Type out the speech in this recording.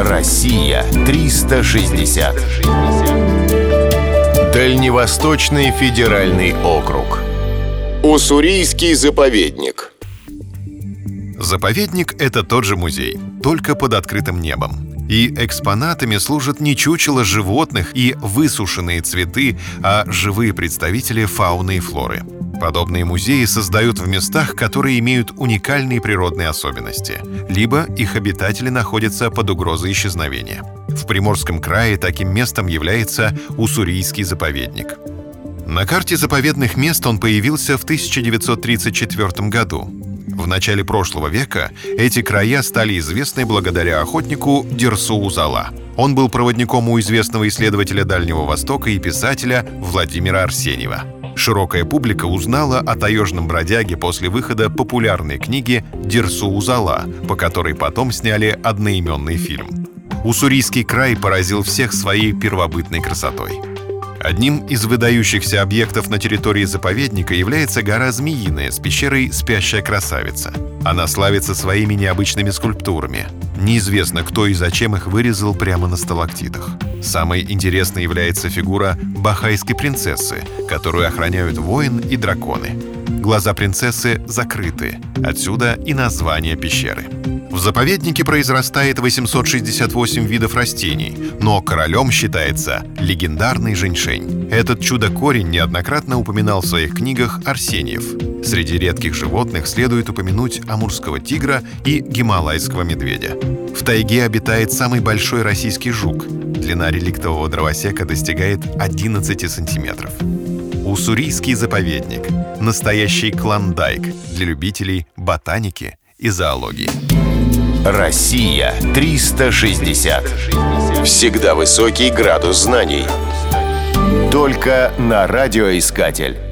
Россия 360. Дальневосточный федеральный округ. Уссурийский заповедник. Заповедник — это тот же музей, только под открытым небом. И экспонатами служат не чучело животных и высушенные цветы, а живые представители фауны и флоры. Подобные музеи создают в местах, которые имеют уникальные природные особенности, либо их обитатели находятся под угрозой исчезновения. В Приморском крае таким местом является Уссурийский заповедник. На карте заповедных мест он появился в 1934 году. В начале прошлого века эти края стали известны благодаря охотнику Дерсу Узала. Он был проводником у известного исследователя Дальнего Востока и писателя Владимира Арсеньева. Широкая публика узнала о таежном бродяге после выхода популярной книги «Дерсу Узала», по которой потом сняли одноименный фильм. Уссурийский край поразил всех своей первобытной красотой. Одним из выдающихся объектов на территории заповедника является гора Змеиная с пещерой «Спящая красавица». Она славится своими необычными скульптурами. Неизвестно, кто и зачем их вырезал прямо на сталактитах. Самой интересной является фигура бахайской принцессы, которую охраняют воин и драконы. Глаза принцессы закрыты, отсюда и название пещеры. В заповеднике произрастает 868 видов растений, но королем считается легендарный женьшень. Этот чудо-корень неоднократно упоминал в своих книгах Арсеньев. Среди редких животных следует упомянуть амурского тигра и гималайского медведя. В тайге обитает самый большой российский жук. Длина реликтового дровосека достигает 11 сантиметров. Уссурийский заповедник – настоящий клондайк для любителей ботаники и зоологии. Россия 360. Всегда высокий градус знаний. Только на радиоискатель.